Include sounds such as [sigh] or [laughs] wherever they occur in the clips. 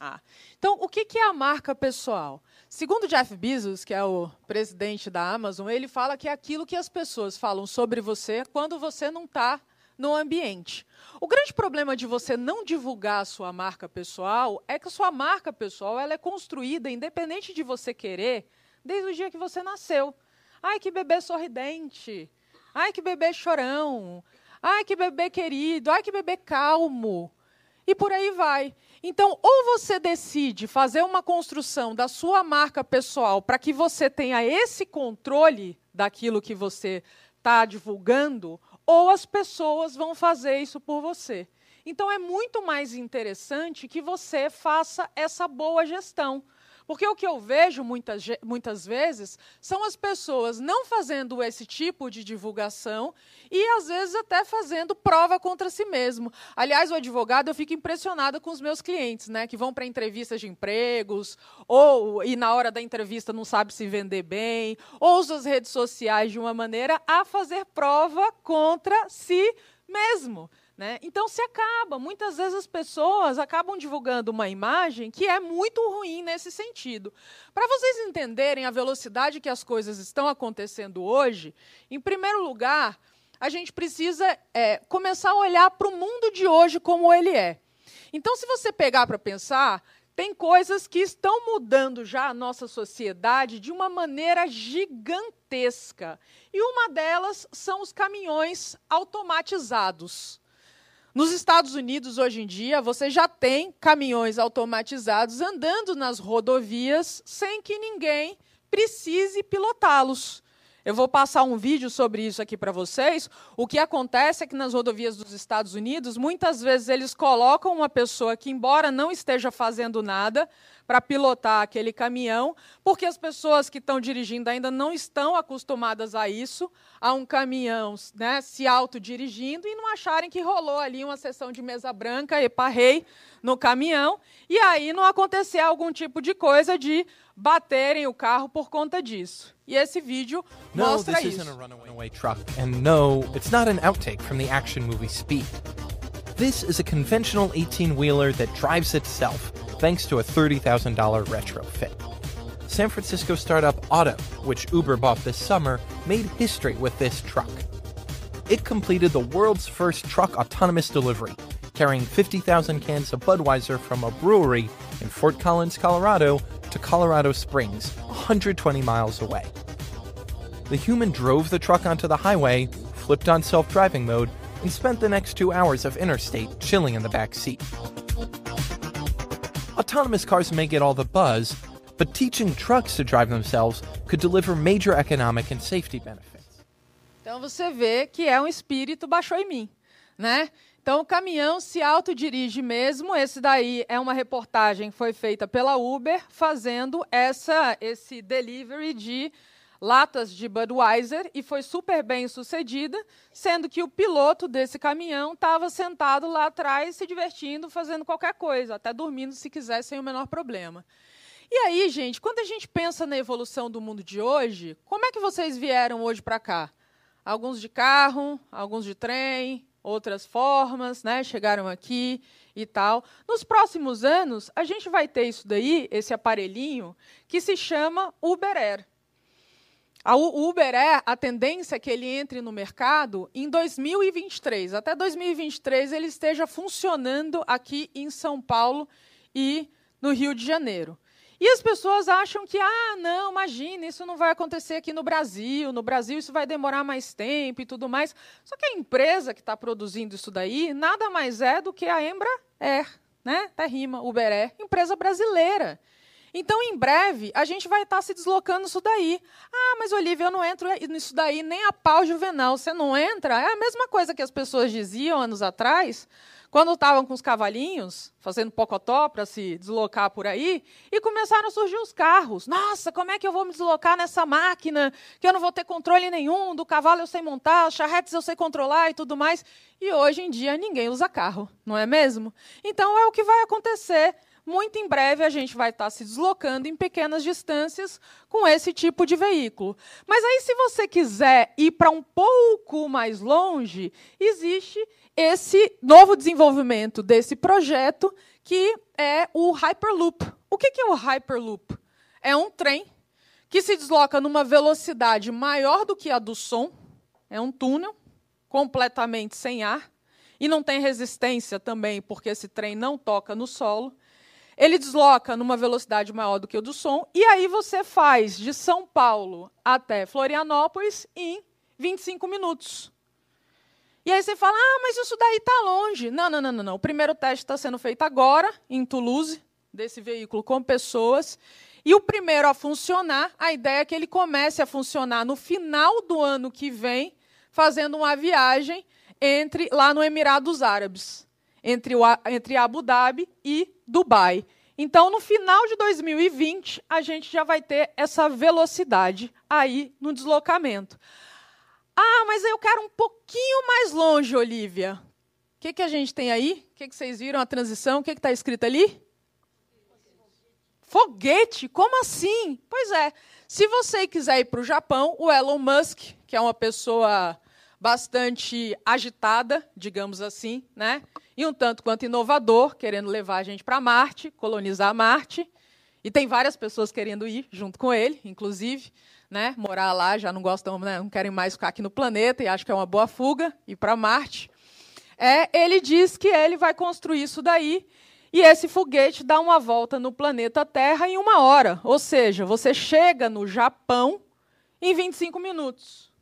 Ah. Então, o que é a marca pessoal? Segundo Jeff Bezos, que é o presidente da Amazon, ele fala que é aquilo que as pessoas falam sobre você quando você não está no ambiente. O grande problema de você não divulgar a sua marca pessoal é que a sua marca pessoal ela é construída, independente de você querer, desde o dia que você nasceu. Ai, que bebê sorridente. Ai, que bebê chorão. Ai, que bebê querido. Ai, que bebê calmo. E por aí vai. Então, ou você decide fazer uma construção da sua marca pessoal para que você tenha esse controle daquilo que você está divulgando, ou as pessoas vão fazer isso por você. Então, é muito mais interessante que você faça essa boa gestão. Porque o que eu vejo muitas, muitas vezes são as pessoas não fazendo esse tipo de divulgação e, às vezes, até fazendo prova contra si mesmo. Aliás, o advogado, eu fico impressionada com os meus clientes, né, que vão para entrevistas de empregos, ou e na hora da entrevista não sabe se vender bem, ou usa as redes sociais de uma maneira a fazer prova contra si mesmo. Né? Então se acaba. Muitas vezes as pessoas acabam divulgando uma imagem que é muito ruim nesse sentido. Para vocês entenderem a velocidade que as coisas estão acontecendo hoje, em primeiro lugar, a gente precisa é, começar a olhar para o mundo de hoje como ele é. Então, se você pegar para pensar, tem coisas que estão mudando já a nossa sociedade de uma maneira gigantesca. E uma delas são os caminhões automatizados. Nos Estados Unidos, hoje em dia, você já tem caminhões automatizados andando nas rodovias sem que ninguém precise pilotá-los. Eu vou passar um vídeo sobre isso aqui para vocês. O que acontece é que nas rodovias dos Estados Unidos, muitas vezes eles colocam uma pessoa que, embora não esteja fazendo nada, para pilotar aquele caminhão, porque as pessoas que estão dirigindo ainda não estão acostumadas a isso, a um caminhão né, se autodirigindo e não acharem que rolou ali uma sessão de mesa branca e parrei no caminhão, e aí não acontecer algum tipo de coisa de baterem o carro por conta disso. E esse vídeo mostra no, this isso. Isn't a runaway truck, and no, it's not an outtake from the action movie Speed. This is a conventional 18-wheeler that drives itself thanks to a $30,000 retrofit. San Francisco startup Auto, which Uber bought this summer, made history with this truck. It completed the world's first truck autonomous delivery, carrying 50,000 cans of Budweiser from a brewery in Fort Collins, Colorado to Colorado Springs, 120 miles away. The human drove the truck onto the highway, flipped on self driving mode, and spent the next two hours of interstate chilling in the back seat. Autonomous cars may get all the buzz, but teaching trucks to drive themselves could deliver major economic and safety benefits. Então você vê que é um espírito baixou em mim, né? Então o caminhão se autodirige mesmo. Esse daí é uma reportagem que foi feita pela Uber fazendo essa esse delivery de latas de Budweiser e foi super bem sucedida, sendo que o piloto desse caminhão estava sentado lá atrás se divertindo, fazendo qualquer coisa, até dormindo se quiser sem o menor problema. E aí, gente, quando a gente pensa na evolução do mundo de hoje, como é que vocês vieram hoje para cá? Alguns de carro, alguns de trem, outras formas, né? Chegaram aqui e tal. Nos próximos anos, a gente vai ter isso daí, esse aparelhinho, que se chama Uber Air. A Uber é a tendência que ele entre no mercado em 2023. Até 2023 ele esteja funcionando aqui em São Paulo e no Rio de Janeiro. E as pessoas acham que, ah, não, imagina, isso não vai acontecer aqui no Brasil, no Brasil isso vai demorar mais tempo e tudo mais. Só que a empresa que está produzindo isso daí nada mais é do que a Embraer, né? Até rima, Uber é, empresa brasileira. Então, em breve, a gente vai estar se deslocando isso daí. Ah, mas Olivia, eu não entro nisso daí nem a pau juvenal. Você não entra? É a mesma coisa que as pessoas diziam anos atrás, quando estavam com os cavalinhos, fazendo pocotó para se deslocar por aí, e começaram a surgir os carros. Nossa, como é que eu vou me deslocar nessa máquina, que eu não vou ter controle nenhum, do cavalo eu sei montar, charretes eu sei controlar e tudo mais. E hoje em dia ninguém usa carro, não é mesmo? Então é o que vai acontecer muito em breve a gente vai estar se deslocando em pequenas distâncias com esse tipo de veículo. Mas aí, se você quiser ir para um pouco mais longe, existe esse novo desenvolvimento desse projeto, que é o Hyperloop. O que é o Hyperloop? É um trem que se desloca numa velocidade maior do que a do som, é um túnel completamente sem ar, e não tem resistência também, porque esse trem não toca no solo. Ele desloca numa velocidade maior do que o do som, e aí você faz de São Paulo até Florianópolis em 25 minutos. E aí você fala, ah, mas isso daí está longe. Não, não, não, não, não. O primeiro teste está sendo feito agora, em Toulouse, desse veículo com pessoas. E o primeiro a funcionar, a ideia é que ele comece a funcionar no final do ano que vem, fazendo uma viagem entre lá no Emirados Árabes, entre, o, entre Abu Dhabi e Dubai. Então, no final de 2020, a gente já vai ter essa velocidade aí no deslocamento. Ah, mas eu quero um pouquinho mais longe, Olivia. O que, que a gente tem aí? O que, que vocês viram a transição? O que está escrito ali? Foguete? Como assim? Pois é. Se você quiser ir para o Japão, o Elon Musk, que é uma pessoa bastante agitada, digamos assim, né? E um tanto quanto inovador, querendo levar a gente para Marte, colonizar Marte. E tem várias pessoas querendo ir junto com ele, inclusive, né? Morar lá, já não gostam, né? não querem mais ficar aqui no planeta e acho que é uma boa fuga ir para Marte. É, ele diz que ele vai construir isso daí e esse foguete dá uma volta no planeta Terra em uma hora. Ou seja, você chega no Japão em 25 minutos.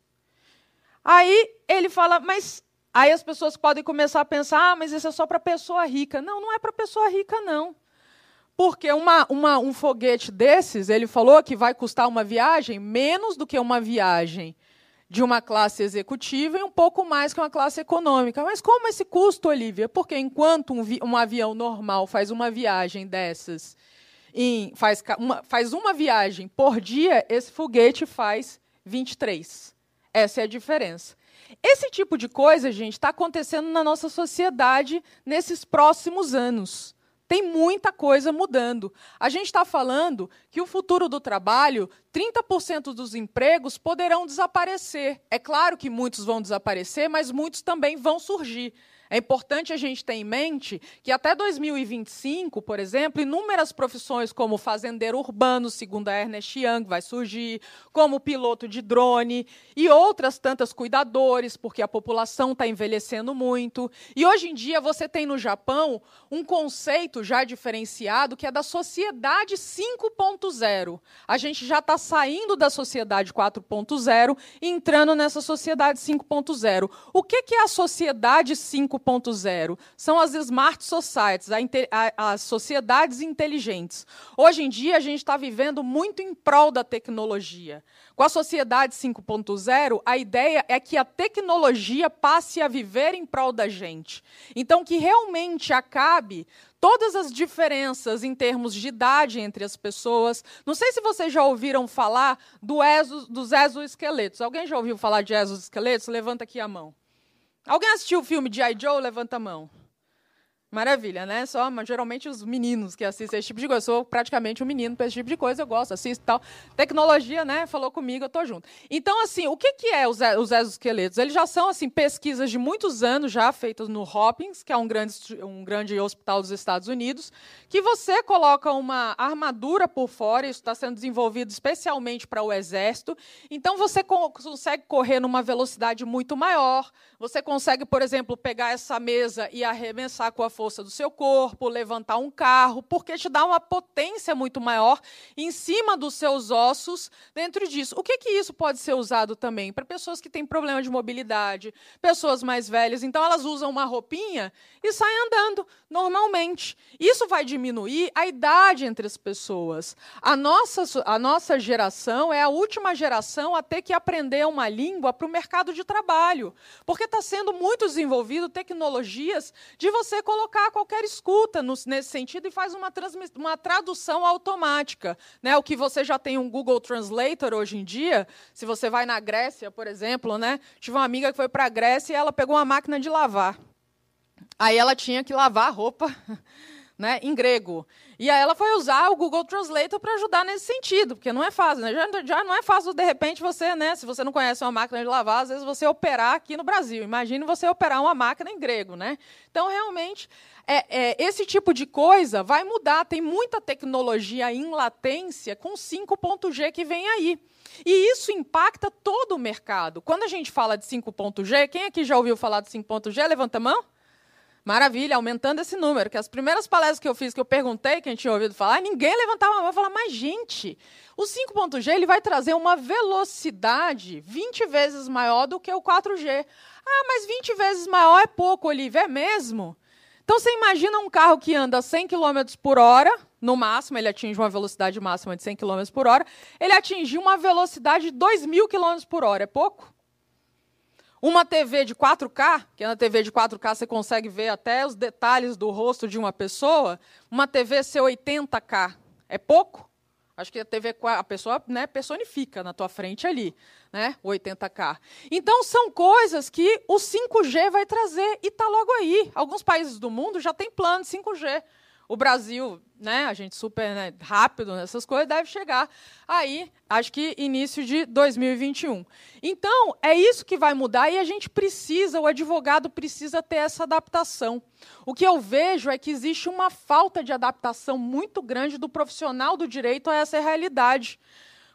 Aí ele fala, mas aí as pessoas podem começar a pensar, ah, mas isso é só para pessoa rica. Não, não é para pessoa rica, não. Porque uma, uma, um foguete desses, ele falou que vai custar uma viagem menos do que uma viagem de uma classe executiva e um pouco mais que uma classe econômica. Mas como esse custo, Olivia? Porque enquanto um, um avião normal faz uma viagem dessas, em, faz, uma, faz uma viagem por dia, esse foguete faz 23. Essa é a diferença. Esse tipo de coisa, gente, está acontecendo na nossa sociedade nesses próximos anos. Tem muita coisa mudando. A gente está falando que o futuro do trabalho, 30% dos empregos poderão desaparecer. É claro que muitos vão desaparecer, mas muitos também vão surgir. É importante a gente ter em mente que até 2025, por exemplo, inúmeras profissões como fazendeiro urbano, segundo a Ernest Young, vai surgir, como piloto de drone e outras tantas cuidadores, porque a população está envelhecendo muito. E hoje em dia você tem no Japão um conceito já diferenciado que é da sociedade 5.0. A gente já está saindo da sociedade 4.0 e entrando nessa sociedade 5.0. O que, que é a sociedade 5.0? 5.0. São as smart societies, as sociedades inteligentes. Hoje em dia, a gente está vivendo muito em prol da tecnologia. Com a sociedade 5.0, a ideia é que a tecnologia passe a viver em prol da gente. Então, que realmente acabe todas as diferenças em termos de idade entre as pessoas. Não sei se vocês já ouviram falar do exo, dos exoesqueletos. Alguém já ouviu falar de exoesqueletos? Levanta aqui a mão. Alguém assistiu o filme de I. Joe? Levanta a mão. Maravilha, né? Só, mas geralmente os meninos que assistem esse tipo de coisa. Eu sou praticamente um menino para esse tipo de coisa, eu gosto, assisto e tal. Tecnologia, né? Falou comigo, eu tô junto. Então, assim, o que, que é os, os exoesqueletos? Eles já são, assim, pesquisas de muitos anos já feitas no Hopkins, que é um grande, um grande hospital dos Estados Unidos, que você coloca uma armadura por fora, isso está sendo desenvolvido especialmente para o exército. Então, você co consegue correr numa velocidade muito maior. Você consegue, por exemplo, pegar essa mesa e arremessar com a força do seu corpo, levantar um carro, porque te dá uma potência muito maior em cima dos seus ossos dentro disso. O que, que isso pode ser usado também? Para pessoas que têm problema de mobilidade, pessoas mais velhas. Então, elas usam uma roupinha e saem andando normalmente. Isso vai diminuir a idade entre as pessoas. A nossa, a nossa geração é a última geração a ter que aprender uma língua para o mercado de trabalho, porque está sendo muito desenvolvido tecnologias de você colocar colocar qualquer escuta no, nesse sentido e faz uma, uma tradução automática. Né? O que você já tem um Google Translator hoje em dia, se você vai na Grécia, por exemplo, né? tive uma amiga que foi para a Grécia e ela pegou uma máquina de lavar. Aí ela tinha que lavar a roupa né, em grego. E aí ela foi usar o Google Translator para ajudar nesse sentido, porque não é fácil, né? já, já, não é fácil de repente você, né, se você não conhece uma máquina de lavar, às vezes você operar aqui no Brasil. Imagine você operar uma máquina em grego, né? Então realmente é, é, esse tipo de coisa vai mudar. Tem muita tecnologia em latência com 5.G que vem aí. E isso impacta todo o mercado. Quando a gente fala de 5.G, quem aqui já ouviu falar de 5.G? Levanta a mão. Maravilha, aumentando esse número. Que as primeiras palestras que eu fiz, que eu perguntei quem tinha ouvido falar, ninguém levantava a mão e falava, mas gente, o 5.G ele vai trazer uma velocidade 20 vezes maior do que o 4G. Ah, mas 20 vezes maior é pouco, Olivia, é mesmo? Então você imagina um carro que anda 100 km por hora, no máximo, ele atinge uma velocidade máxima de 100 km por hora, ele atingiu uma velocidade de 2.000 km por hora, é pouco? Uma TV de 4K, que na TV de 4K você consegue ver até os detalhes do rosto de uma pessoa, uma TV ser 80K é pouco? Acho que a TV a pessoa né, personifica na tua frente ali, né? 80K. Então são coisas que o 5G vai trazer e está logo aí. Alguns países do mundo já têm plano de 5G. O Brasil, né, a gente super né, rápido nessas coisas, deve chegar aí, acho que início de 2021. Então, é isso que vai mudar e a gente precisa, o advogado precisa ter essa adaptação. O que eu vejo é que existe uma falta de adaptação muito grande do profissional do direito a essa realidade.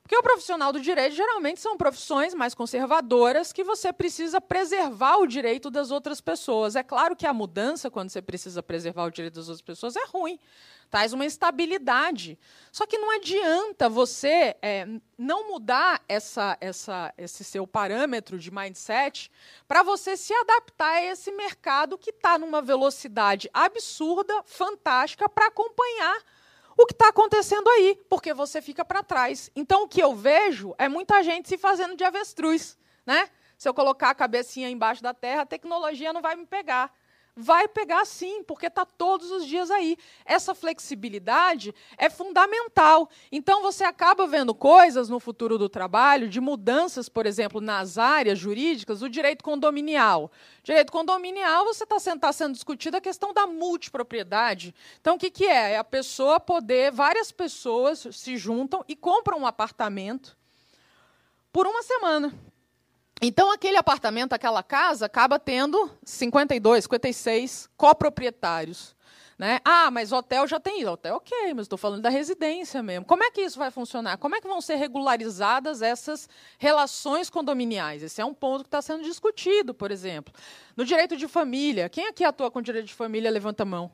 Porque o profissional do direito geralmente são profissões mais conservadoras que você precisa preservar o direito das outras pessoas. É claro que a mudança, quando você precisa preservar o direito das outras pessoas, é ruim. Traz uma instabilidade. Só que não adianta você é, não mudar essa, essa, esse seu parâmetro de mindset para você se adaptar a esse mercado que está numa velocidade absurda, fantástica, para acompanhar o que está acontecendo aí, porque você fica para trás. Então, o que eu vejo é muita gente se fazendo de avestruz. Né? Se eu colocar a cabecinha embaixo da terra, a tecnologia não vai me pegar. Vai pegar sim, porque está todos os dias aí. Essa flexibilidade é fundamental. Então, você acaba vendo coisas no futuro do trabalho, de mudanças, por exemplo, nas áreas jurídicas, o direito condominial. Direito condominial, você está tá sendo discutida a questão da multipropriedade. Então, o que, que é? É a pessoa poder, várias pessoas se juntam e compram um apartamento por uma semana. Então, aquele apartamento, aquela casa, acaba tendo 52, 56 coproprietários. Né? Ah, mas hotel já tem isso. Hotel, ok, mas estou falando da residência mesmo. Como é que isso vai funcionar? Como é que vão ser regularizadas essas relações condominiais? Esse é um ponto que está sendo discutido, por exemplo. No direito de família, quem aqui atua com direito de família, levanta a mão.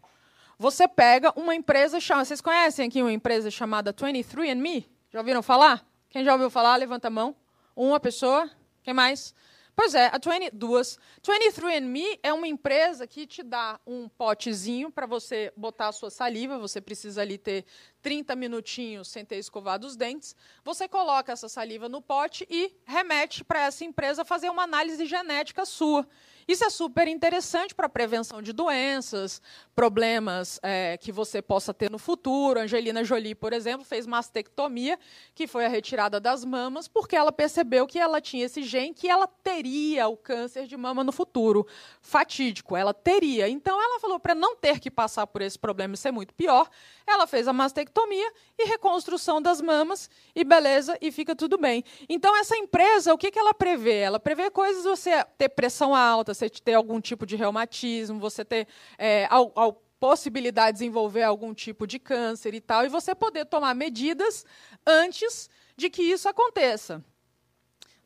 Você pega uma empresa chamada. Vocês conhecem aqui uma empresa chamada 23andMe? Já ouviram falar? Quem já ouviu falar, levanta a mão. Uma pessoa. Quem mais? Pois é, a 20, duas. 23andMe é uma empresa que te dá um potezinho para você botar a sua saliva. Você precisa ali ter 30 minutinhos sem ter escovado os dentes. Você coloca essa saliva no pote e remete para essa empresa fazer uma análise genética sua. Isso é super interessante para a prevenção de doenças, problemas é, que você possa ter no futuro. Angelina Jolie, por exemplo, fez mastectomia, que foi a retirada das mamas, porque ela percebeu que ela tinha esse gene que ela teria o câncer de mama no futuro. Fatídico, ela teria. Então, ela falou para não ter que passar por esse problema e ser muito pior, ela fez a mastectomia e reconstrução das mamas, e beleza, e fica tudo bem. Então, essa empresa, o que, que ela prevê? Ela prevê coisas você ter pressão alta, você ter algum tipo de reumatismo, você ter é, ao, ao possibilidade de desenvolver algum tipo de câncer e tal, e você poder tomar medidas antes de que isso aconteça.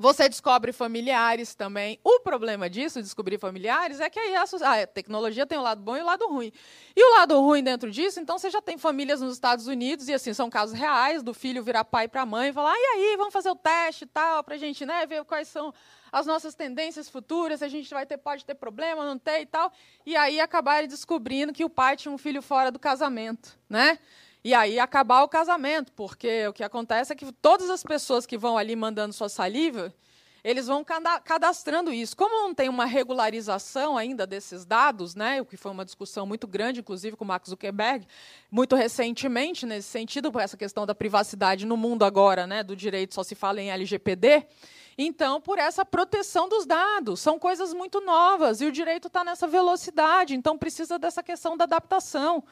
Você descobre familiares também. O problema disso, descobrir familiares, é que aí a, a, tecnologia tem o lado bom e o lado ruim. E o lado ruim dentro disso, então você já tem famílias nos Estados Unidos, e assim, são casos reais, do filho virar pai para a mãe e falar, ah, e aí, vamos fazer o teste e tal, para a gente né, ver quais são as nossas tendências futuras, a gente vai ter, pode ter problema, não ter e tal. E aí acabarem descobrindo que o pai tinha um filho fora do casamento, né? E aí acabar o casamento, porque o que acontece é que todas as pessoas que vão ali mandando sua saliva, eles vão cadastrando isso. Como não tem uma regularização ainda desses dados, né, o que foi uma discussão muito grande, inclusive com o Mark Zuckerberg, muito recentemente, nesse sentido, por essa questão da privacidade no mundo agora, né, do direito só se fala em LGPD, Então, por essa proteção dos dados, são coisas muito novas e o direito está nessa velocidade, então precisa dessa questão da adaptação.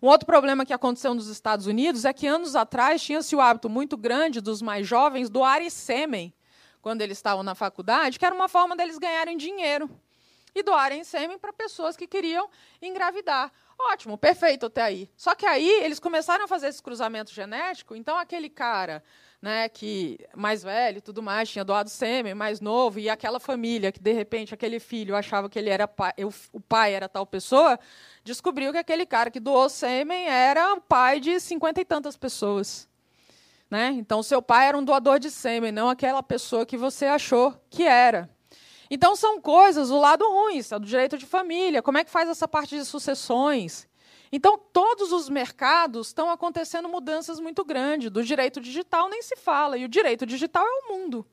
Um outro problema que aconteceu nos Estados Unidos é que anos atrás tinha-se o hábito muito grande dos mais jovens doarem sêmen quando eles estavam na faculdade, que era uma forma deles ganharem dinheiro e doarem sêmen para pessoas que queriam engravidar. Ótimo, perfeito até aí. Só que aí eles começaram a fazer esse cruzamento genético, então aquele cara né, que mais velho tudo mais, tinha doado sêmen, mais novo, e aquela família que, de repente, aquele filho achava que ele era pai, o pai era tal pessoa, descobriu que aquele cara que doou sêmen era o pai de cinquenta e tantas pessoas. Né? Então, seu pai era um doador de sêmen, não aquela pessoa que você achou que era. Então, são coisas, o lado ruim, do direito de família, como é que faz essa parte de sucessões, então, todos os mercados estão acontecendo mudanças muito grandes. Do direito digital nem se fala, e o direito digital é o mundo,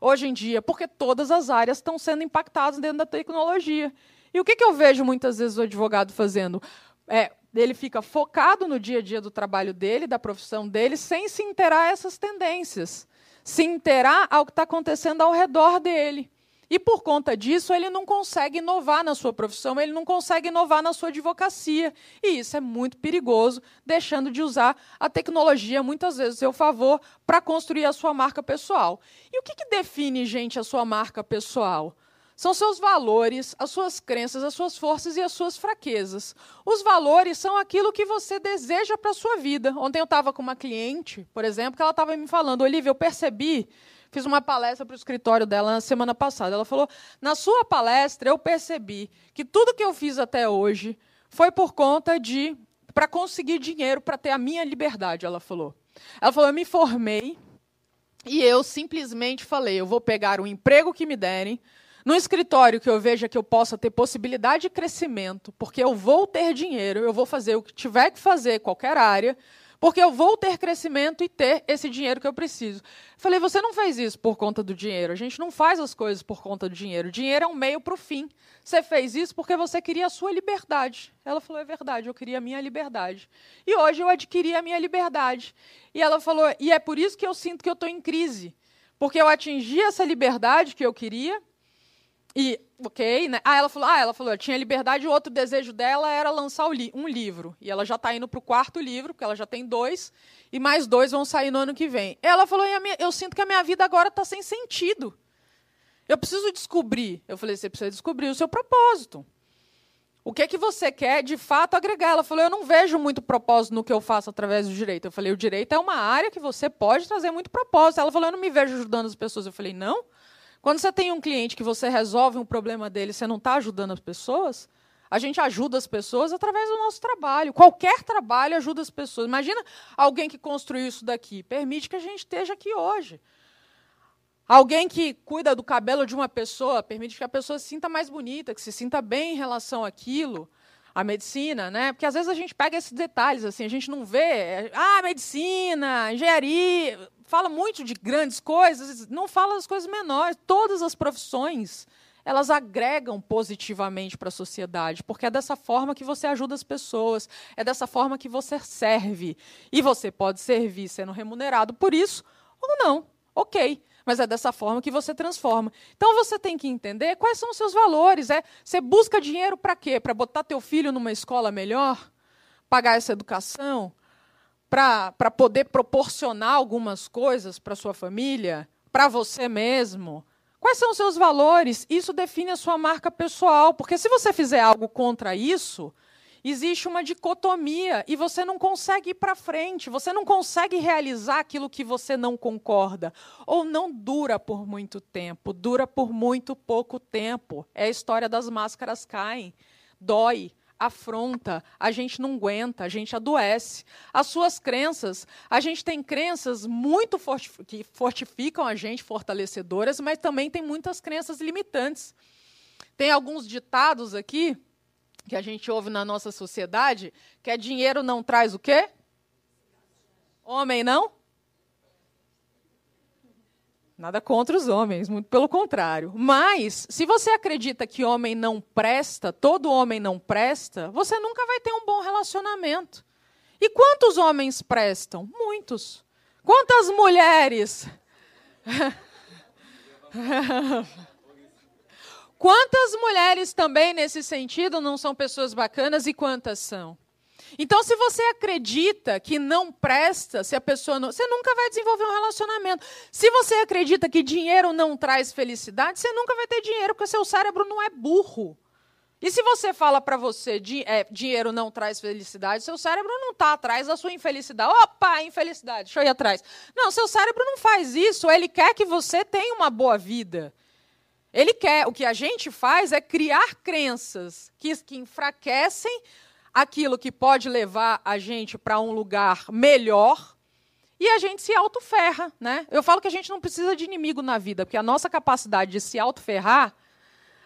hoje em dia, porque todas as áreas estão sendo impactadas dentro da tecnologia. E o que, que eu vejo muitas vezes o advogado fazendo? É, ele fica focado no dia a dia do trabalho dele, da profissão dele, sem se interar a essas tendências, se interar ao que está acontecendo ao redor dele. E por conta disso, ele não consegue inovar na sua profissão, ele não consegue inovar na sua advocacia. E isso é muito perigoso, deixando de usar a tecnologia, muitas vezes, a seu favor, para construir a sua marca pessoal. E o que, que define, gente, a sua marca pessoal? São seus valores, as suas crenças, as suas forças e as suas fraquezas. Os valores são aquilo que você deseja para a sua vida. Ontem eu estava com uma cliente, por exemplo, que ela estava me falando, Olivia, eu percebi Fiz uma palestra para o escritório dela na semana passada. Ela falou: na sua palestra eu percebi que tudo que eu fiz até hoje foi por conta de para conseguir dinheiro para ter a minha liberdade. Ela falou. Ela falou: eu me formei e eu simplesmente falei: eu vou pegar o emprego que me derem. No escritório que eu veja que eu possa ter possibilidade de crescimento, porque eu vou ter dinheiro, eu vou fazer o que tiver que fazer, qualquer área, porque eu vou ter crescimento e ter esse dinheiro que eu preciso. Falei, você não fez isso por conta do dinheiro. A gente não faz as coisas por conta do dinheiro. O dinheiro é um meio para o fim. Você fez isso porque você queria a sua liberdade. Ela falou, é verdade, eu queria a minha liberdade. E hoje eu adquiri a minha liberdade. E ela falou, e é por isso que eu sinto que eu estou em crise. Porque eu atingi essa liberdade que eu queria, e, ok, né? Ah, ela falou, ah, ela falou, tinha liberdade, o outro desejo dela era lançar li um livro. E ela já está indo para o quarto livro, porque ela já tem dois, e mais dois vão sair no ano que vem. Ela falou, minha, eu sinto que a minha vida agora está sem sentido. Eu preciso descobrir. Eu falei, você precisa descobrir o seu propósito. O que é que você quer de fato agregar? Ela falou, eu não vejo muito propósito no que eu faço através do direito. Eu falei, o direito é uma área que você pode trazer muito propósito. Ela falou, eu não me vejo ajudando as pessoas. Eu falei, não. Quando você tem um cliente que você resolve um problema dele, você não está ajudando as pessoas, a gente ajuda as pessoas através do nosso trabalho. Qualquer trabalho ajuda as pessoas. Imagina alguém que construiu isso daqui. Permite que a gente esteja aqui hoje. Alguém que cuida do cabelo de uma pessoa, permite que a pessoa se sinta mais bonita, que se sinta bem em relação àquilo. A medicina, né? Porque às vezes a gente pega esses detalhes, assim, a gente não vê. Ah, medicina, engenharia fala muito de grandes coisas, não fala das coisas menores. Todas as profissões elas agregam positivamente para a sociedade, porque é dessa forma que você ajuda as pessoas, é dessa forma que você serve. E você pode servir sendo remunerado por isso ou não. Ok. Mas é dessa forma que você transforma. Então você tem que entender quais são os seus valores. É, você busca dinheiro para quê? Para botar teu filho numa escola melhor? Pagar essa educação? para poder proporcionar algumas coisas para sua família, para você mesmo? Quais são os seus valores? Isso define a sua marca pessoal, porque se você fizer algo contra isso, existe uma dicotomia e você não consegue ir para frente, você não consegue realizar aquilo que você não concorda, ou não dura por muito tempo, dura por muito pouco tempo. É a história das máscaras caem, dói, afronta, a gente não aguenta, a gente adoece. As suas crenças, a gente tem crenças muito fortif que fortificam a gente, fortalecedoras, mas também tem muitas crenças limitantes. Tem alguns ditados aqui que a gente ouve na nossa sociedade, que é dinheiro não traz o quê? Homem não? Nada contra os homens, muito pelo contrário. Mas, se você acredita que homem não presta, todo homem não presta, você nunca vai ter um bom relacionamento. E quantos homens prestam? Muitos. Quantas mulheres? [laughs] Quantas mulheres também nesse sentido não são pessoas bacanas e quantas são? Então, se você acredita que não presta, se a pessoa não. Você nunca vai desenvolver um relacionamento. Se você acredita que dinheiro não traz felicidade, você nunca vai ter dinheiro, porque seu cérebro não é burro. E se você fala para você di é, dinheiro não traz felicidade, seu cérebro não está atrás da sua infelicidade. Opa, infelicidade, deixa eu ir atrás. Não, seu cérebro não faz isso. Ele quer que você tenha uma boa vida. Ele quer. O que a gente faz é criar crenças que, que enfraquecem aquilo que pode levar a gente para um lugar melhor e a gente se autoferra. Né? Eu falo que a gente não precisa de inimigo na vida, porque a nossa capacidade de se autoferrar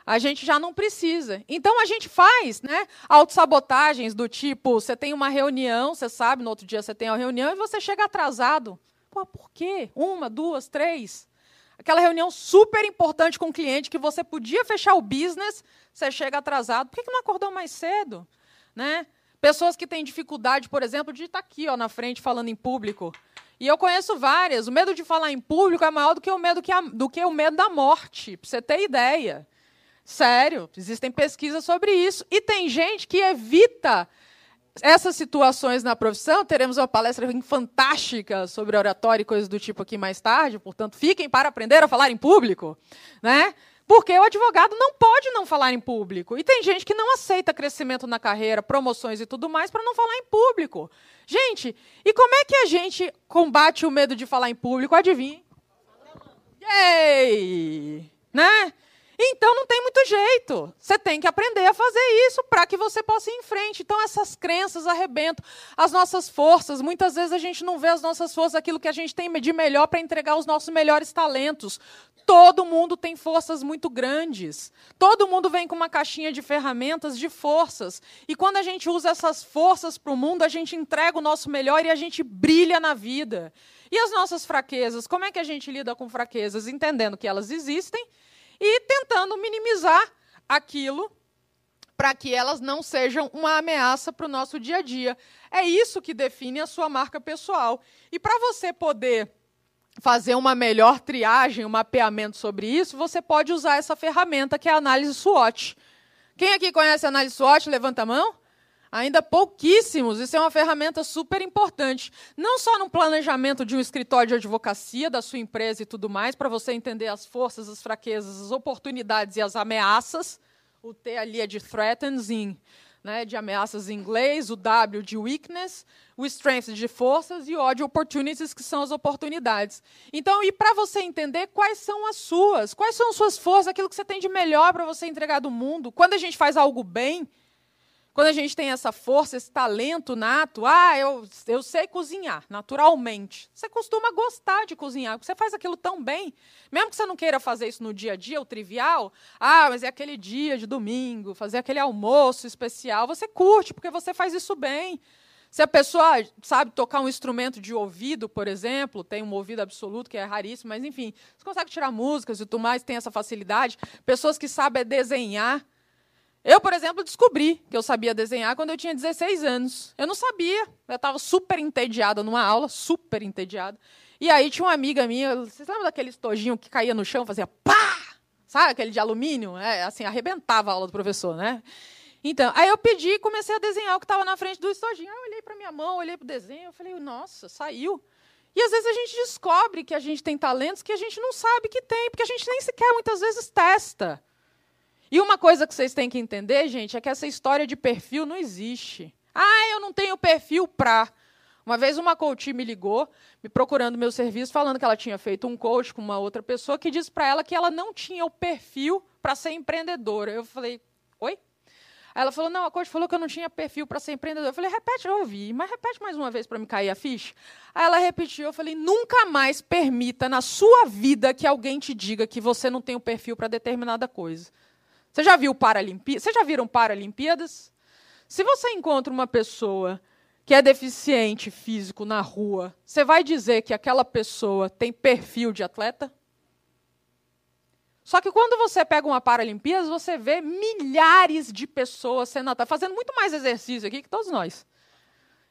a gente já não precisa. Então a gente faz, né, autossabotagens do tipo, você tem uma reunião, você sabe, no outro dia você tem a reunião e você chega atrasado. Pô, por quê? Uma, duas, três. Aquela reunião super importante com o cliente que você podia fechar o business, você chega atrasado. Por que não acordou mais cedo? Né? Pessoas que têm dificuldade, por exemplo, de estar aqui ó, na frente falando em público. E eu conheço várias. O medo de falar em público é maior do que o medo, que a, do que o medo da morte, para você ter ideia. Sério, existem pesquisas sobre isso. E tem gente que evita essas situações na profissão. Teremos uma palestra fantástica sobre oratória e coisas do tipo aqui mais tarde, portanto, fiquem para aprender a falar em público. Né? Porque o advogado não pode não falar em público. E tem gente que não aceita crescimento na carreira, promoções e tudo mais para não falar em público. Gente, e como é que a gente combate o medo de falar em público? Adivinhe. Yay! Né? Então não tem muito jeito. Você tem que aprender a fazer isso para que você possa ir em frente. Então essas crenças arrebentam as nossas forças. Muitas vezes a gente não vê as nossas forças, aquilo que a gente tem de melhor para entregar os nossos melhores talentos. Todo mundo tem forças muito grandes. Todo mundo vem com uma caixinha de ferramentas de forças. E quando a gente usa essas forças para o mundo, a gente entrega o nosso melhor e a gente brilha na vida. E as nossas fraquezas? Como é que a gente lida com fraquezas? Entendendo que elas existem e tentando minimizar aquilo para que elas não sejam uma ameaça para o nosso dia a dia. É isso que define a sua marca pessoal. E para você poder fazer uma melhor triagem, um mapeamento sobre isso, você pode usar essa ferramenta que é a análise SWOT. Quem aqui conhece a análise SWOT? Levanta a mão. Ainda pouquíssimos. Isso é uma ferramenta super importante. Não só no planejamento de um escritório de advocacia, da sua empresa e tudo mais, para você entender as forças, as fraquezas, as oportunidades e as ameaças. O T ali é de threatens, em, né, de ameaças em inglês, o W de weakness, o strength de forças e o de opportunities, que são as oportunidades. Então, e para você entender quais são as suas, quais são as suas forças, aquilo que você tem de melhor para você entregar do mundo. Quando a gente faz algo bem, quando a gente tem essa força, esse talento nato, ah, eu, eu sei cozinhar, naturalmente. Você costuma gostar de cozinhar, porque você faz aquilo tão bem. Mesmo que você não queira fazer isso no dia a dia, o trivial, ah, mas é aquele dia de domingo, fazer aquele almoço especial. Você curte, porque você faz isso bem. Se a pessoa sabe tocar um instrumento de ouvido, por exemplo, tem um ouvido absoluto, que é raríssimo, mas enfim, você consegue tirar músicas e tudo mais, tem essa facilidade. Pessoas que sabem desenhar, eu, por exemplo, descobri que eu sabia desenhar quando eu tinha 16 anos. Eu não sabia. Eu estava super entediada numa aula, super entediada. E aí tinha uma amiga minha, vocês lembram daquele estojinho que caía no chão, fazia pá! Sabe aquele de alumínio? É, assim, arrebentava a aula do professor, né? Então, aí eu pedi e comecei a desenhar o que estava na frente do estojinho. Aí eu olhei para minha mão, olhei para o desenho, eu falei, nossa, saiu. E às vezes a gente descobre que a gente tem talentos que a gente não sabe que tem, porque a gente nem sequer muitas vezes testa. E uma coisa que vocês têm que entender, gente, é que essa história de perfil não existe. Ah, eu não tenho perfil para. Uma vez uma coach me ligou, me procurando meu serviço, falando que ela tinha feito um coach com uma outra pessoa que disse para ela que ela não tinha o perfil para ser empreendedora. Eu falei, oi? Aí ela falou, não, a coach falou que eu não tinha perfil para ser empreendedora. Eu falei, repete, eu ouvi, mas repete mais uma vez para me cair a ficha. Aí ela repetiu, eu falei, nunca mais permita na sua vida que alguém te diga que você não tem o perfil para determinada coisa. Você já viu Paralimpíadas? Vocês já viram Paralimpíadas? Se você encontra uma pessoa que é deficiente físico na rua, você vai dizer que aquela pessoa tem perfil de atleta? Só que quando você pega uma Paralimpíadas, você vê milhares de pessoas sendo fazendo muito mais exercício aqui que todos nós.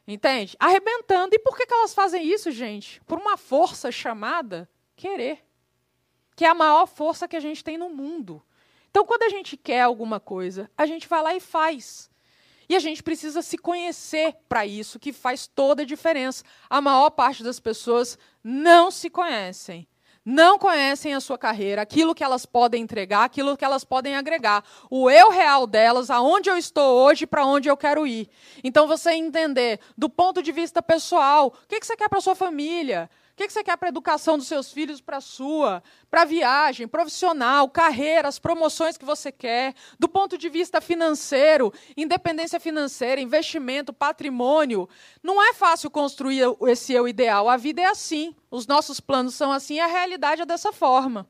Entende? Arrebentando. E por que, que elas fazem isso, gente? Por uma força chamada querer. que é a maior força que a gente tem no mundo. Então, quando a gente quer alguma coisa, a gente vai lá e faz. E a gente precisa se conhecer para isso, que faz toda a diferença. A maior parte das pessoas não se conhecem. Não conhecem a sua carreira, aquilo que elas podem entregar, aquilo que elas podem agregar, o eu real delas, aonde eu estou hoje, para onde eu quero ir. Então, você entender, do ponto de vista pessoal, o que você quer para sua família, o que você quer para a educação dos seus filhos, para a sua, para a viagem, profissional, carreira, as promoções que você quer, do ponto de vista financeiro, independência financeira, investimento, patrimônio. Não é fácil construir esse eu ideal. A vida é assim. Os nossos planos são assim a realidade é dessa forma.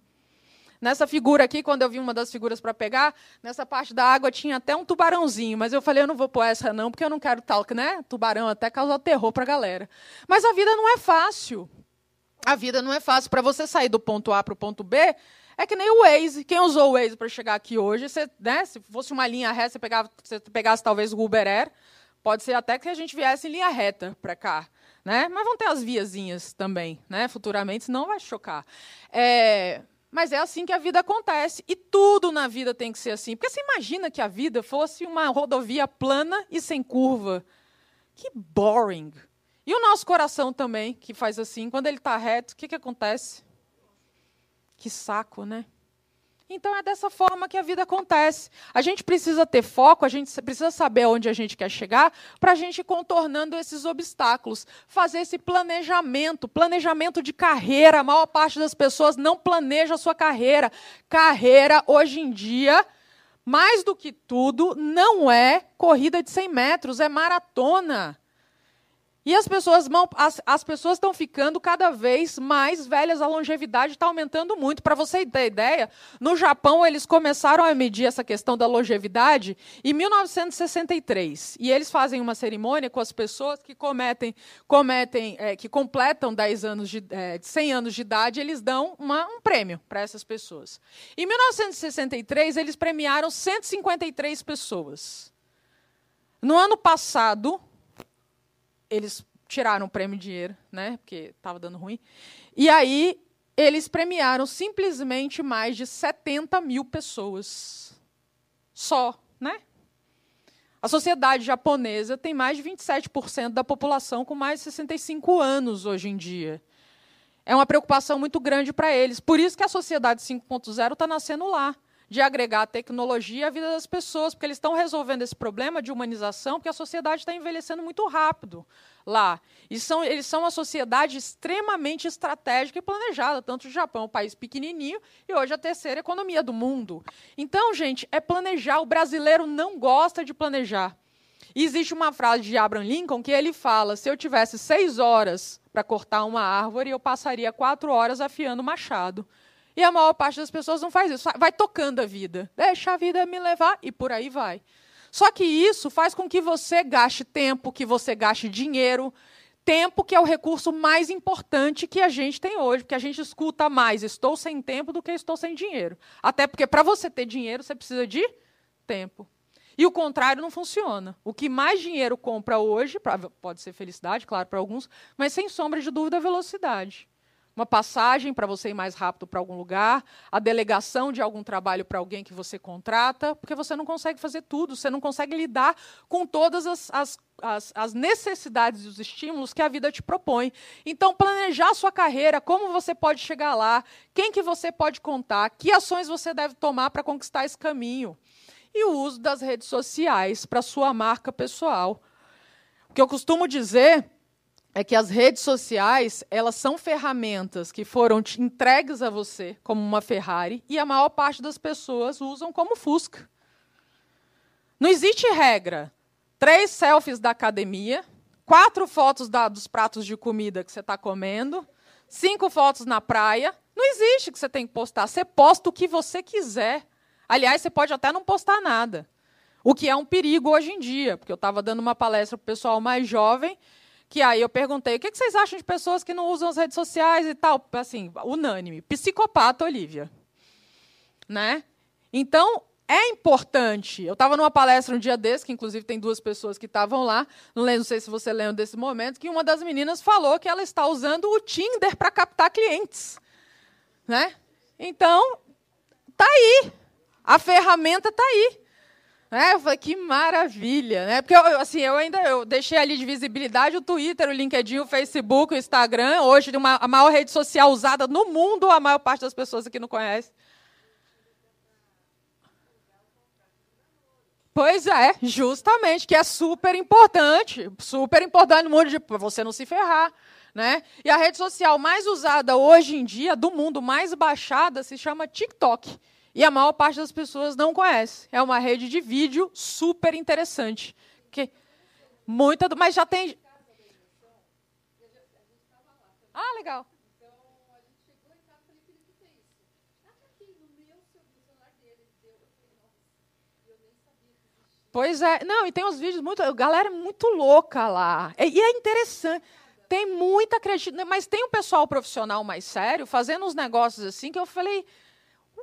Nessa figura aqui, quando eu vi uma das figuras para pegar, nessa parte da água tinha até um tubarãozinho, mas eu falei, eu não vou pôr essa não, porque eu não quero tal, né? Tubarão até causa terror para a galera. Mas a vida não é fácil a vida não é fácil. Para você sair do ponto A para o ponto B, é que nem o Waze. Quem usou o Waze para chegar aqui hoje, você, né, se fosse uma linha reta, você, pegava, você pegasse talvez o Uber Air, pode ser até que a gente viesse em linha reta para cá. Né? Mas vão ter as viazinhas também, né? futuramente, senão vai chocar. É, mas é assim que a vida acontece. E tudo na vida tem que ser assim. Porque você imagina que a vida fosse uma rodovia plana e sem curva. Que boring. E o nosso coração também, que faz assim, quando ele está reto, o que, que acontece? Que saco, né? Então é dessa forma que a vida acontece. A gente precisa ter foco, a gente precisa saber onde a gente quer chegar, para a gente ir contornando esses obstáculos. Fazer esse planejamento, planejamento de carreira. A maior parte das pessoas não planeja a sua carreira. Carreira, hoje em dia, mais do que tudo, não é corrida de 100 metros, é maratona. E as pessoas as, as pessoas estão ficando cada vez mais velhas, a longevidade está aumentando muito. Para você ter ideia, no Japão eles começaram a medir essa questão da longevidade em 1963. E eles fazem uma cerimônia com as pessoas que cometem, cometem é, que completam 10 anos de, é, 100 anos de idade, eles dão uma, um prêmio para essas pessoas. Em 1963, eles premiaram 153 pessoas. No ano passado, eles tiraram o prêmio dinheiro, né? Porque estava dando ruim. E aí eles premiaram simplesmente mais de 70 mil pessoas. Só, né? A sociedade japonesa tem mais de 27% da população com mais de 65 anos hoje em dia. É uma preocupação muito grande para eles. Por isso que a sociedade 5.0 está nascendo lá de agregar a tecnologia à vida das pessoas, porque eles estão resolvendo esse problema de humanização, porque a sociedade está envelhecendo muito rápido lá. E são, eles são uma sociedade extremamente estratégica e planejada, tanto o Japão, um país pequenininho, e hoje a terceira economia do mundo. Então, gente, é planejar. O brasileiro não gosta de planejar. E existe uma frase de Abraham Lincoln que ele fala: se eu tivesse seis horas para cortar uma árvore, eu passaria quatro horas afiando o machado. E a maior parte das pessoas não faz isso. Vai tocando a vida. Deixa a vida me levar e por aí vai. Só que isso faz com que você gaste tempo, que você gaste dinheiro. Tempo que é o recurso mais importante que a gente tem hoje, porque a gente escuta mais estou sem tempo do que estou sem dinheiro. Até porque para você ter dinheiro, você precisa de tempo. E o contrário não funciona. O que mais dinheiro compra hoje, pode ser felicidade, claro, para alguns, mas sem sombra de dúvida, velocidade uma passagem para você ir mais rápido para algum lugar, a delegação de algum trabalho para alguém que você contrata, porque você não consegue fazer tudo, você não consegue lidar com todas as, as, as, as necessidades e os estímulos que a vida te propõe. Então, planejar a sua carreira, como você pode chegar lá, quem que você pode contar, que ações você deve tomar para conquistar esse caminho. E o uso das redes sociais para sua marca pessoal. O que eu costumo dizer é que as redes sociais elas são ferramentas que foram entregues a você como uma Ferrari e a maior parte das pessoas usam como Fusca. Não existe regra. Três selfies da academia, quatro fotos da, dos pratos de comida que você está comendo, cinco fotos na praia. Não existe que você tem que postar. Você posta o que você quiser. Aliás, você pode até não postar nada. O que é um perigo hoje em dia, porque eu estava dando uma palestra para o pessoal mais jovem que aí eu perguntei, o que vocês acham de pessoas que não usam as redes sociais e tal? Assim, unânime. Psicopata, Olivia. Né? Então, é importante. Eu estava numa palestra um dia desse, que inclusive tem duas pessoas que estavam lá, não, sei se você lembra desse momento, que uma das meninas falou que ela está usando o Tinder para captar clientes. Né? Então, tá aí. A ferramenta tá aí. É, eu falei, que maravilha, né? Porque eu, assim, eu ainda eu deixei ali de visibilidade o Twitter, o LinkedIn, o Facebook, o Instagram, hoje uma, a maior rede social usada no mundo, a maior parte das pessoas aqui não conhece. Pois é, justamente, que é super importante, super importante no mundo de você não se ferrar. Né? E a rede social mais usada hoje em dia, do mundo mais baixada, se chama TikTok. E a maior parte das pessoas não conhece. É uma rede de vídeo super interessante. Que muita, mas já tem. Ah, legal. Pois é, não, e tem uns vídeos muito. Galera muito louca lá. E é interessante. Tem muita criatividade, mas tem um pessoal profissional mais sério fazendo uns negócios assim que eu falei,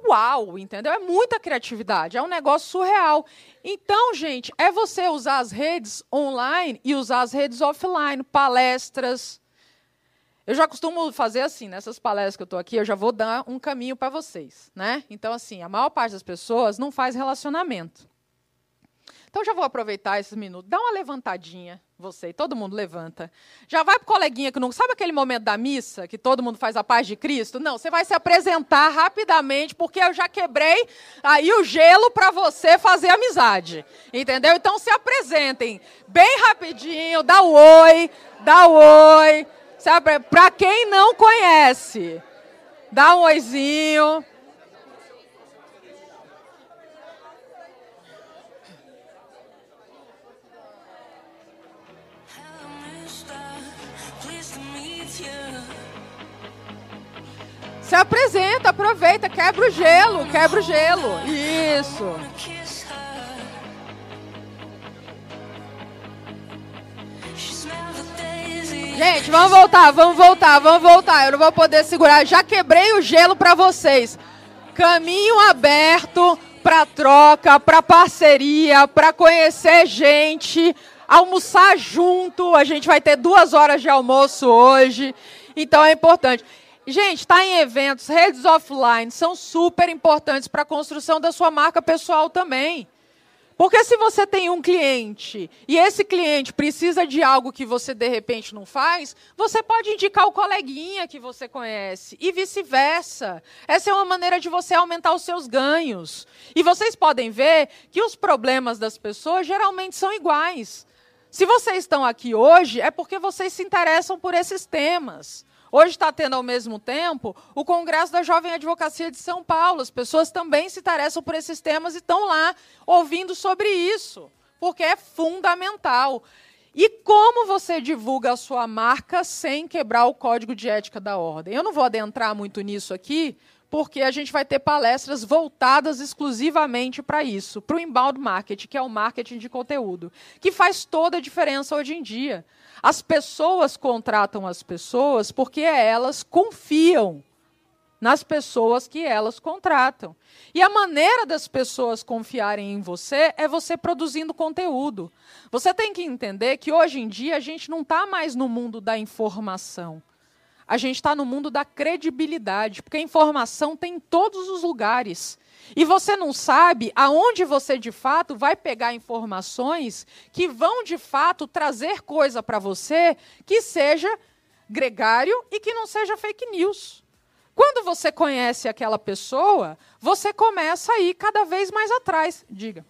uau, entendeu? É muita criatividade, é um negócio surreal. Então, gente, é você usar as redes online e usar as redes offline, palestras. Eu já costumo fazer assim, nessas palestras que eu estou aqui, eu já vou dar um caminho para vocês. Né? Então, assim, a maior parte das pessoas não faz relacionamento. Então já vou aproveitar esses minutos. Dá uma levantadinha, você, todo mundo levanta. Já vai para o coleguinha que não. Sabe aquele momento da missa, que todo mundo faz a paz de Cristo? Não, você vai se apresentar rapidamente, porque eu já quebrei aí o gelo para você fazer amizade. Entendeu? Então se apresentem bem rapidinho, dá o oi, dá o oi. Para quem não conhece, dá um oizinho. Se apresenta, aproveita, quebra o gelo, quebra o gelo. Isso. Gente, vamos voltar, vamos voltar, vamos voltar. Eu não vou poder segurar. Já quebrei o gelo para vocês. Caminho aberto para troca, para parceria, para conhecer gente, almoçar junto. A gente vai ter duas horas de almoço hoje. Então é importante. Gente, está em eventos, redes offline são super importantes para a construção da sua marca pessoal também. Porque se você tem um cliente e esse cliente precisa de algo que você de repente não faz, você pode indicar o coleguinha que você conhece e vice-versa. Essa é uma maneira de você aumentar os seus ganhos. E vocês podem ver que os problemas das pessoas geralmente são iguais. Se vocês estão aqui hoje, é porque vocês se interessam por esses temas. Hoje está tendo, ao mesmo tempo, o Congresso da Jovem Advocacia de São Paulo. As pessoas também se interessam por esses temas e estão lá ouvindo sobre isso, porque é fundamental. E como você divulga a sua marca sem quebrar o código de ética da ordem? Eu não vou adentrar muito nisso aqui, porque a gente vai ter palestras voltadas exclusivamente para isso, para o inbound marketing, que é o marketing de conteúdo, que faz toda a diferença hoje em dia. As pessoas contratam as pessoas porque elas confiam nas pessoas que elas contratam. E a maneira das pessoas confiarem em você é você produzindo conteúdo. Você tem que entender que hoje em dia a gente não está mais no mundo da informação. A gente está no mundo da credibilidade, porque a informação tem em todos os lugares. E você não sabe aonde você de fato vai pegar informações que vão de fato trazer coisa para você que seja gregário e que não seja fake news. Quando você conhece aquela pessoa, você começa a ir cada vez mais atrás. Diga.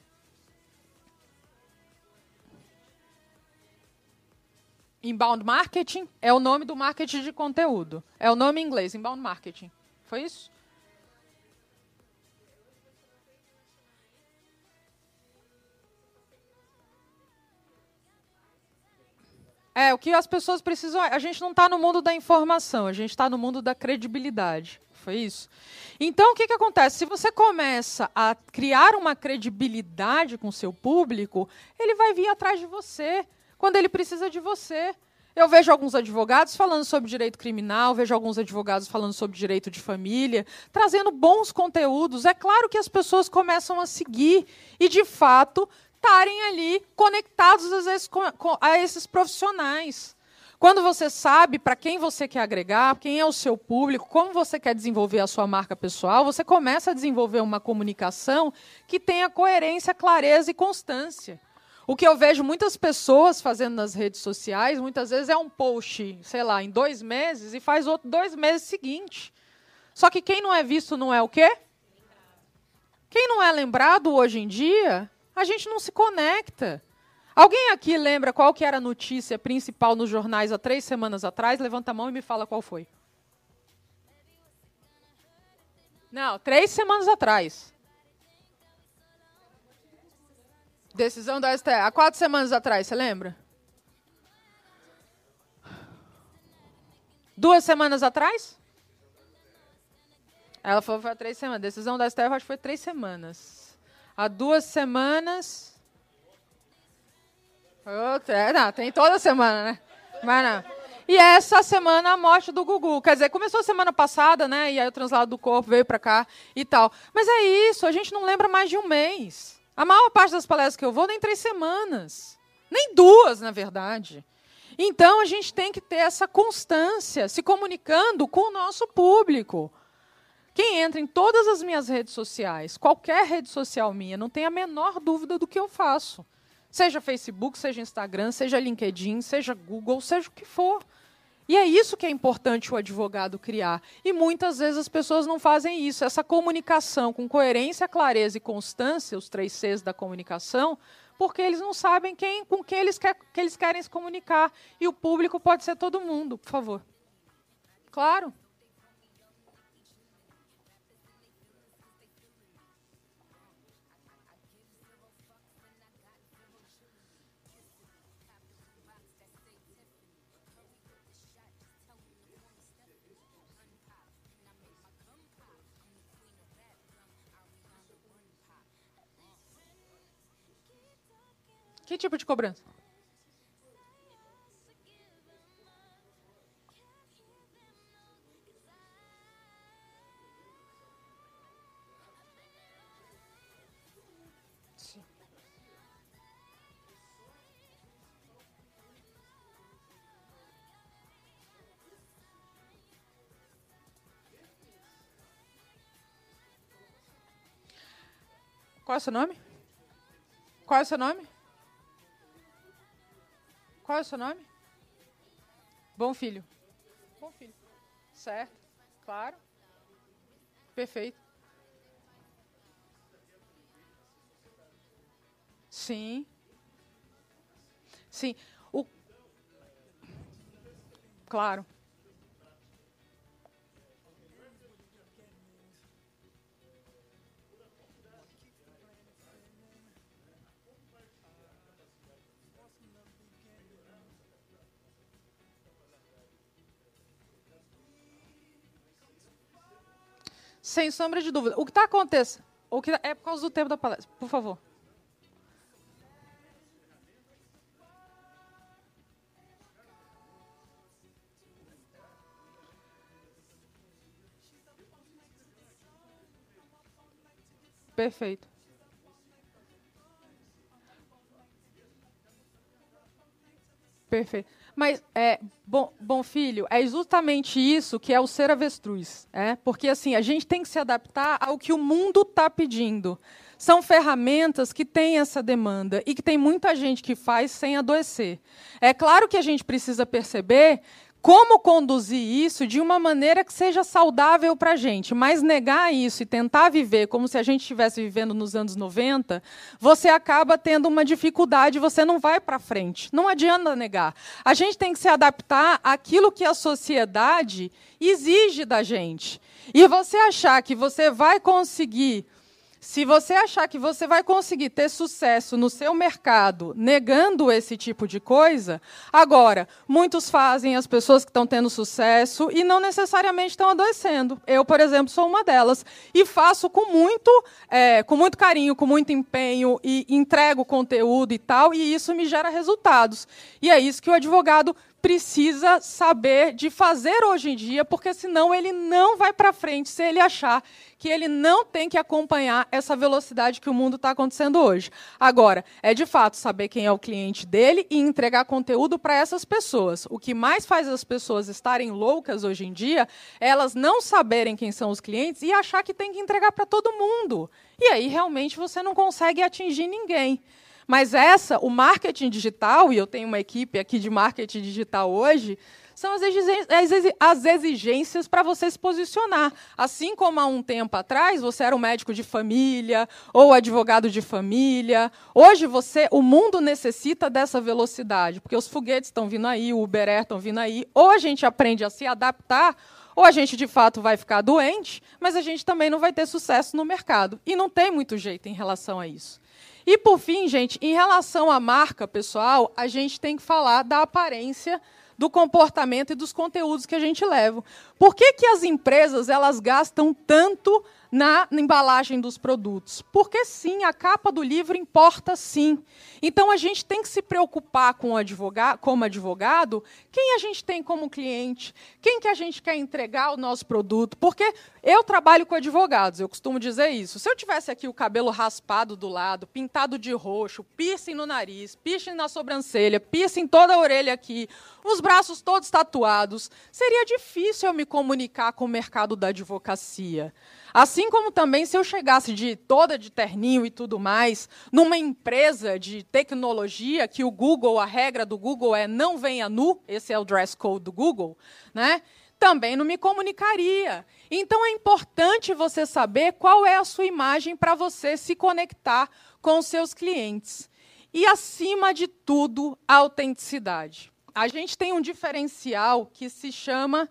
Inbound marketing é o nome do marketing de conteúdo. É o nome em inglês, inbound marketing. Foi isso? É, o que as pessoas precisam. A gente não está no mundo da informação, a gente está no mundo da credibilidade. Foi isso? Então, o que, que acontece? Se você começa a criar uma credibilidade com seu público, ele vai vir atrás de você quando ele precisa de você. Eu vejo alguns advogados falando sobre direito criminal, vejo alguns advogados falando sobre direito de família, trazendo bons conteúdos. É claro que as pessoas começam a seguir e, de fato, estarem ali conectados às vezes, a esses profissionais. Quando você sabe para quem você quer agregar, quem é o seu público, como você quer desenvolver a sua marca pessoal, você começa a desenvolver uma comunicação que tenha coerência, clareza e constância. O que eu vejo muitas pessoas fazendo nas redes sociais, muitas vezes é um post, sei lá, em dois meses e faz outro dois meses seguinte. Só que quem não é visto não é o quê? Quem não é lembrado hoje em dia, a gente não se conecta. Alguém aqui lembra qual que era a notícia principal nos jornais há três semanas atrás? Levanta a mão e me fala qual foi. Não, três semanas atrás. Decisão da STF. Há quatro semanas atrás, você lembra? Duas semanas atrás? Ela falou que foi há três semanas. Decisão da STF, acho que foi três semanas. Há duas semanas. Outra, é, não, tem toda semana, né? Mas não. E essa semana a morte do Gugu. Quer dizer, começou semana passada, né? E aí o translado do corpo veio para cá e tal. Mas é isso, a gente não lembra mais de um mês. A maior parte das palestras que eu vou, nem três semanas. Nem duas, na verdade. Então a gente tem que ter essa constância, se comunicando com o nosso público. Quem entra em todas as minhas redes sociais, qualquer rede social minha, não tem a menor dúvida do que eu faço. Seja Facebook, seja Instagram, seja LinkedIn, seja Google, seja o que for. E é isso que é importante o advogado criar. E muitas vezes as pessoas não fazem isso. Essa comunicação com coerência, clareza e constância, os três Cs da comunicação, porque eles não sabem quem, com quem eles, quer, que eles querem se comunicar. E o público pode ser todo mundo, por favor. Claro. Que tipo de cobrança? Qual é o seu nome? Qual é o seu nome? Qual é o seu nome? Bom filho. Bom filho. Certo. Claro. Perfeito. Sim. Sim. O... Claro. Sem sombra de dúvida. O que está acontecendo? O que é por causa do tempo da palestra, por favor. Perfeito. Perfeito. Mas, é, bom, bom filho, é justamente isso que é o ser avestruz. É? Porque assim, a gente tem que se adaptar ao que o mundo está pedindo. São ferramentas que têm essa demanda e que tem muita gente que faz sem adoecer. É claro que a gente precisa perceber como conduzir isso de uma maneira que seja saudável para a gente. Mas negar isso e tentar viver como se a gente estivesse vivendo nos anos 90, você acaba tendo uma dificuldade, você não vai para frente. Não adianta negar. A gente tem que se adaptar àquilo que a sociedade exige da gente. E você achar que você vai conseguir se você achar que você vai conseguir ter sucesso no seu mercado negando esse tipo de coisa, agora, muitos fazem as pessoas que estão tendo sucesso e não necessariamente estão adoecendo. Eu, por exemplo, sou uma delas. E faço com muito, é, com muito carinho, com muito empenho, e entrego conteúdo e tal, e isso me gera resultados. E é isso que o advogado precisa saber de fazer hoje em dia, porque senão ele não vai para frente se ele achar que ele não tem que acompanhar essa velocidade que o mundo está acontecendo hoje. Agora, é de fato saber quem é o cliente dele e entregar conteúdo para essas pessoas. O que mais faz as pessoas estarem loucas hoje em dia é elas não saberem quem são os clientes e achar que tem que entregar para todo mundo. E aí realmente você não consegue atingir ninguém. Mas essa, o marketing digital, e eu tenho uma equipe aqui de marketing digital hoje, são as exigências para você se posicionar. Assim como há um tempo atrás você era um médico de família ou advogado de família, hoje você, o mundo necessita dessa velocidade, porque os foguetes estão vindo aí, o Uber estão vindo aí. Ou a gente aprende a se adaptar, ou a gente de fato vai ficar doente, mas a gente também não vai ter sucesso no mercado. E não tem muito jeito em relação a isso. E por fim, gente, em relação à marca pessoal, a gente tem que falar da aparência do comportamento e dos conteúdos que a gente leva. Por que, que as empresas elas gastam tanto na, embalagem dos produtos. Porque sim, a capa do livro importa sim. Então a gente tem que se preocupar com o advogado, como advogado, quem a gente tem como cliente, quem que a gente quer entregar o nosso produto. Porque eu trabalho com advogados, eu costumo dizer isso. Se eu tivesse aqui o cabelo raspado do lado, pintado de roxo, piercing no nariz, piercing na sobrancelha, piercing toda a orelha aqui, os braços todos tatuados, seria difícil eu me comunicar com o mercado da advocacia. Assim como também se eu chegasse de toda de terninho e tudo mais, numa empresa de tecnologia, que o Google, a regra do Google é não venha nu, esse é o dress code do Google, né? também não me comunicaria. Então é importante você saber qual é a sua imagem para você se conectar com os seus clientes. E, acima de tudo, a autenticidade. A gente tem um diferencial que se chama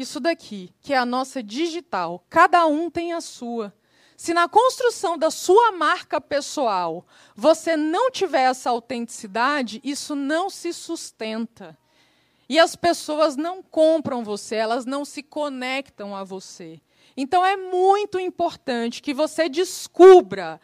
isso daqui, que é a nossa digital. Cada um tem a sua. Se na construção da sua marca pessoal você não tiver essa autenticidade, isso não se sustenta. E as pessoas não compram você, elas não se conectam a você. Então é muito importante que você descubra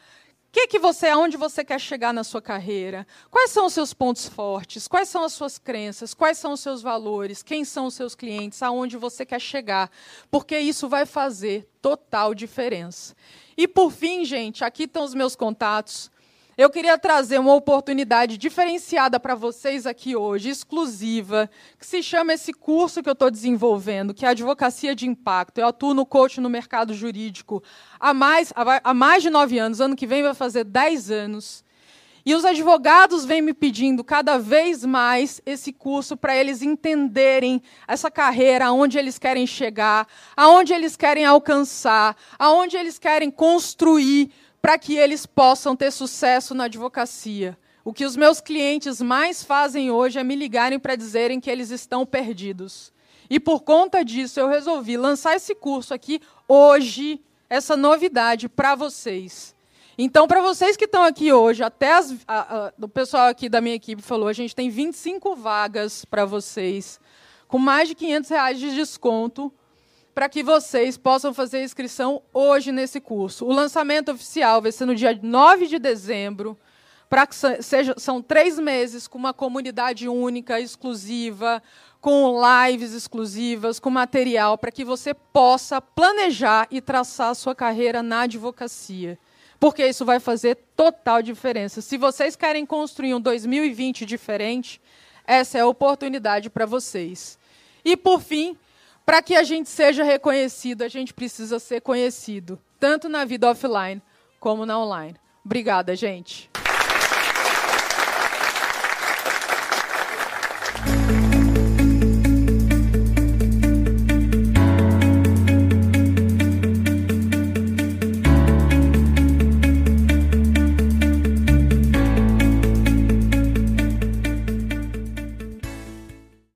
que que você, aonde você quer chegar na sua carreira? Quais são os seus pontos fortes? Quais são as suas crenças? Quais são os seus valores? Quem são os seus clientes? Aonde você quer chegar? Porque isso vai fazer total diferença. E por fim, gente, aqui estão os meus contatos. Eu queria trazer uma oportunidade diferenciada para vocês aqui hoje, exclusiva, que se chama esse curso que eu estou desenvolvendo, que é Advocacia de Impacto. Eu atuo no coach no mercado jurídico há mais, há mais de nove anos. Ano que vem vai fazer dez anos. E os advogados vêm me pedindo cada vez mais esse curso para eles entenderem essa carreira, aonde eles querem chegar, aonde eles querem alcançar, aonde eles querem construir para que eles possam ter sucesso na advocacia. O que os meus clientes mais fazem hoje é me ligarem para dizerem que eles estão perdidos. E por conta disso, eu resolvi lançar esse curso aqui hoje, essa novidade para vocês. Então, para vocês que estão aqui hoje, até as, a, a, o pessoal aqui da minha equipe falou, a gente tem 25 vagas para vocês, com mais de 500 reais de desconto para que vocês possam fazer a inscrição hoje nesse curso. O lançamento oficial vai ser no dia 9 de dezembro, para que seja, são três meses com uma comunidade única, exclusiva, com lives exclusivas, com material, para que você possa planejar e traçar a sua carreira na advocacia. Porque isso vai fazer total diferença. Se vocês querem construir um 2020 diferente, essa é a oportunidade para vocês. E, por fim, para que a gente seja reconhecido, a gente precisa ser conhecido, tanto na vida offline como na online. Obrigada, gente.